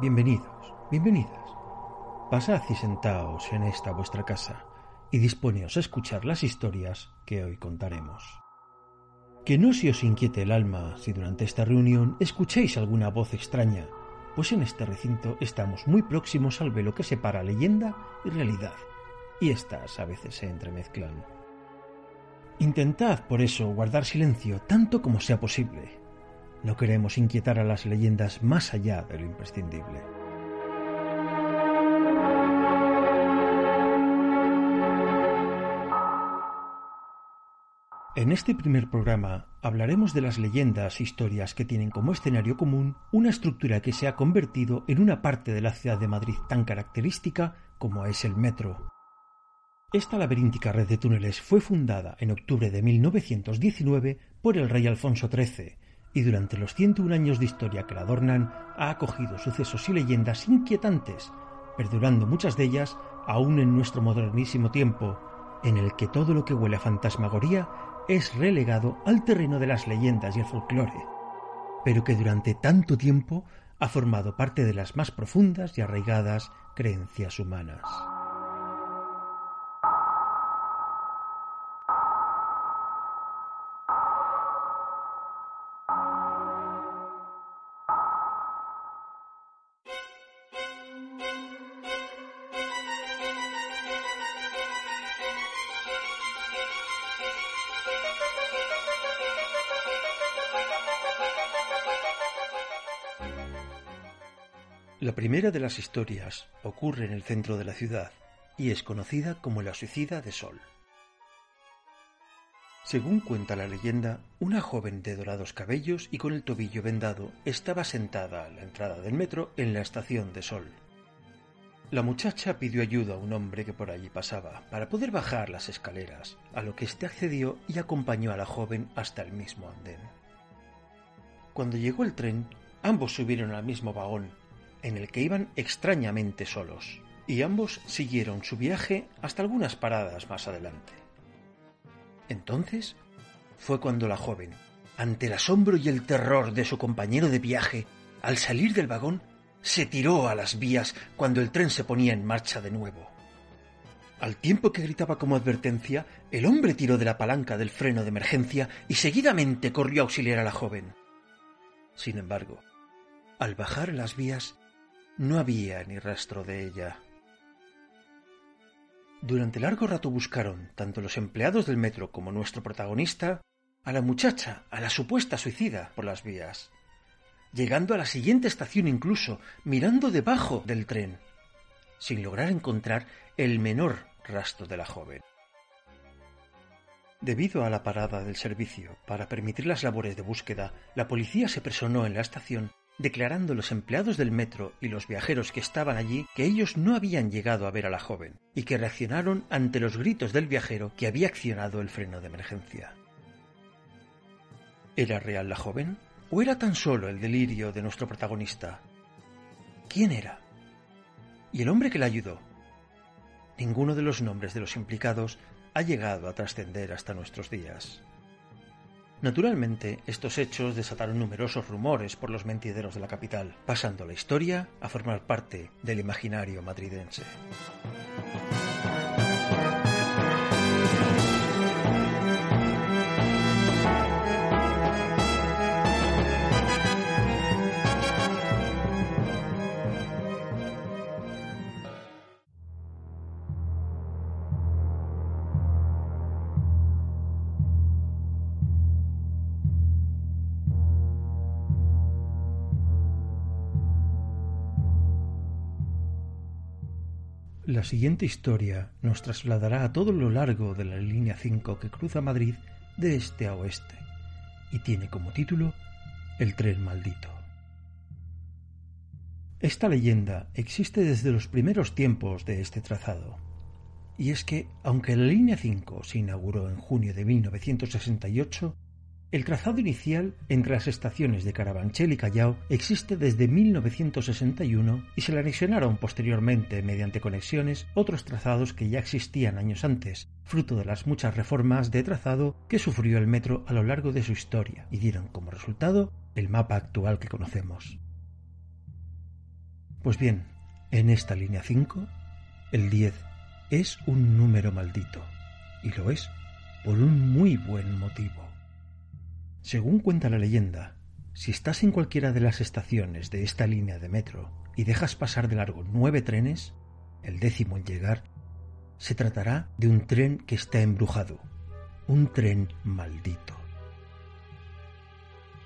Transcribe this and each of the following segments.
Bienvenidos, bienvenidas. Pasad y sentaos en esta vuestra casa y disponeos a escuchar las historias que hoy contaremos. Que no se os inquiete el alma si durante esta reunión escucháis alguna voz extraña, pues en este recinto estamos muy próximos al velo que separa leyenda y realidad, y éstas a veces se entremezclan. Intentad, por eso, guardar silencio tanto como sea posible, no queremos inquietar a las leyendas más allá de lo imprescindible. En este primer programa hablaremos de las leyendas e historias que tienen como escenario común una estructura que se ha convertido en una parte de la ciudad de Madrid tan característica como es el metro. Esta laberíntica red de túneles fue fundada en octubre de 1919 por el rey Alfonso XIII y durante los 101 años de historia que la adornan ha acogido sucesos y leyendas inquietantes, perdurando muchas de ellas aún en nuestro modernísimo tiempo, en el que todo lo que huele a fantasmagoría es relegado al terreno de las leyendas y el folclore, pero que durante tanto tiempo ha formado parte de las más profundas y arraigadas creencias humanas. La primera de las historias ocurre en el centro de la ciudad y es conocida como la suicida de Sol. Según cuenta la leyenda, una joven de dorados cabellos y con el tobillo vendado estaba sentada a la entrada del metro en la estación de Sol. La muchacha pidió ayuda a un hombre que por allí pasaba para poder bajar las escaleras, a lo que éste accedió y acompañó a la joven hasta el mismo andén. Cuando llegó el tren, ambos subieron al mismo vagón en el que iban extrañamente solos, y ambos siguieron su viaje hasta algunas paradas más adelante. Entonces fue cuando la joven, ante el asombro y el terror de su compañero de viaje, al salir del vagón, se tiró a las vías cuando el tren se ponía en marcha de nuevo. Al tiempo que gritaba como advertencia, el hombre tiró de la palanca del freno de emergencia y seguidamente corrió a auxiliar a la joven. Sin embargo, al bajar las vías, no había ni rastro de ella. Durante largo rato buscaron, tanto los empleados del metro como nuestro protagonista, a la muchacha, a la supuesta suicida, por las vías, llegando a la siguiente estación incluso, mirando debajo del tren, sin lograr encontrar el menor rastro de la joven. Debido a la parada del servicio para permitir las labores de búsqueda, la policía se personó en la estación declarando los empleados del metro y los viajeros que estaban allí que ellos no habían llegado a ver a la joven y que reaccionaron ante los gritos del viajero que había accionado el freno de emergencia. ¿Era real la joven? ¿O era tan solo el delirio de nuestro protagonista? ¿Quién era? ¿Y el hombre que la ayudó? Ninguno de los nombres de los implicados ha llegado a trascender hasta nuestros días. Naturalmente, estos hechos desataron numerosos rumores por los mentideros de la capital, pasando la historia a formar parte del imaginario madridense. La siguiente historia nos trasladará a todo lo largo de la línea 5 que cruza Madrid de este a oeste y tiene como título El tren maldito. Esta leyenda existe desde los primeros tiempos de este trazado. Y es que, aunque la línea 5 se inauguró en junio de 1968, el trazado inicial entre las estaciones de Carabanchel y Callao existe desde 1961 y se le anexionaron posteriormente mediante conexiones otros trazados que ya existían años antes, fruto de las muchas reformas de trazado que sufrió el metro a lo largo de su historia y dieron como resultado el mapa actual que conocemos. Pues bien, en esta línea 5, el 10 es un número maldito, y lo es por un muy buen motivo. Según cuenta la leyenda, si estás en cualquiera de las estaciones de esta línea de metro y dejas pasar de largo nueve trenes, el décimo en llegar, se tratará de un tren que está embrujado, un tren maldito.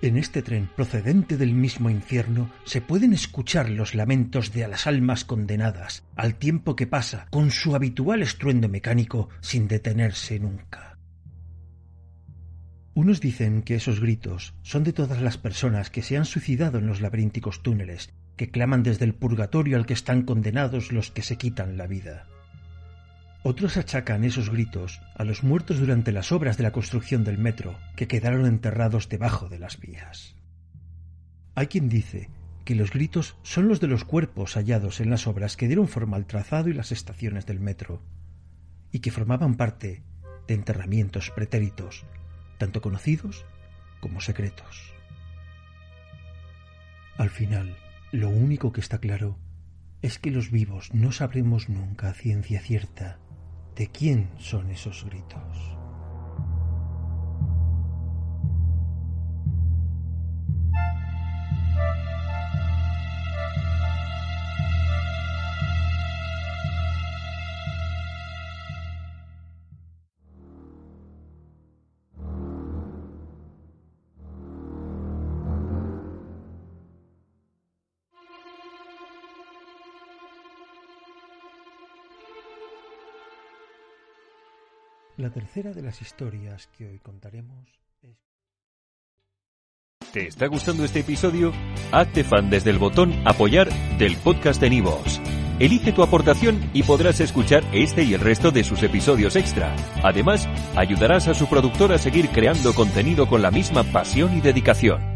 En este tren procedente del mismo infierno se pueden escuchar los lamentos de las almas condenadas, al tiempo que pasa con su habitual estruendo mecánico sin detenerse nunca. Unos dicen que esos gritos son de todas las personas que se han suicidado en los laberínticos túneles, que claman desde el purgatorio al que están condenados los que se quitan la vida. Otros achacan esos gritos a los muertos durante las obras de la construcción del metro, que quedaron enterrados debajo de las vías. Hay quien dice que los gritos son los de los cuerpos hallados en las obras que dieron forma al trazado y las estaciones del metro, y que formaban parte de enterramientos pretéritos tanto conocidos como secretos. Al final, lo único que está claro es que los vivos no sabremos nunca a ciencia cierta de quién son esos gritos. La tercera de las historias que hoy contaremos es... ¿Te está gustando este episodio? Hazte fan desde el botón apoyar del podcast de Nivos. Elige tu aportación y podrás escuchar este y el resto de sus episodios extra. Además, ayudarás a su productor a seguir creando contenido con la misma pasión y dedicación.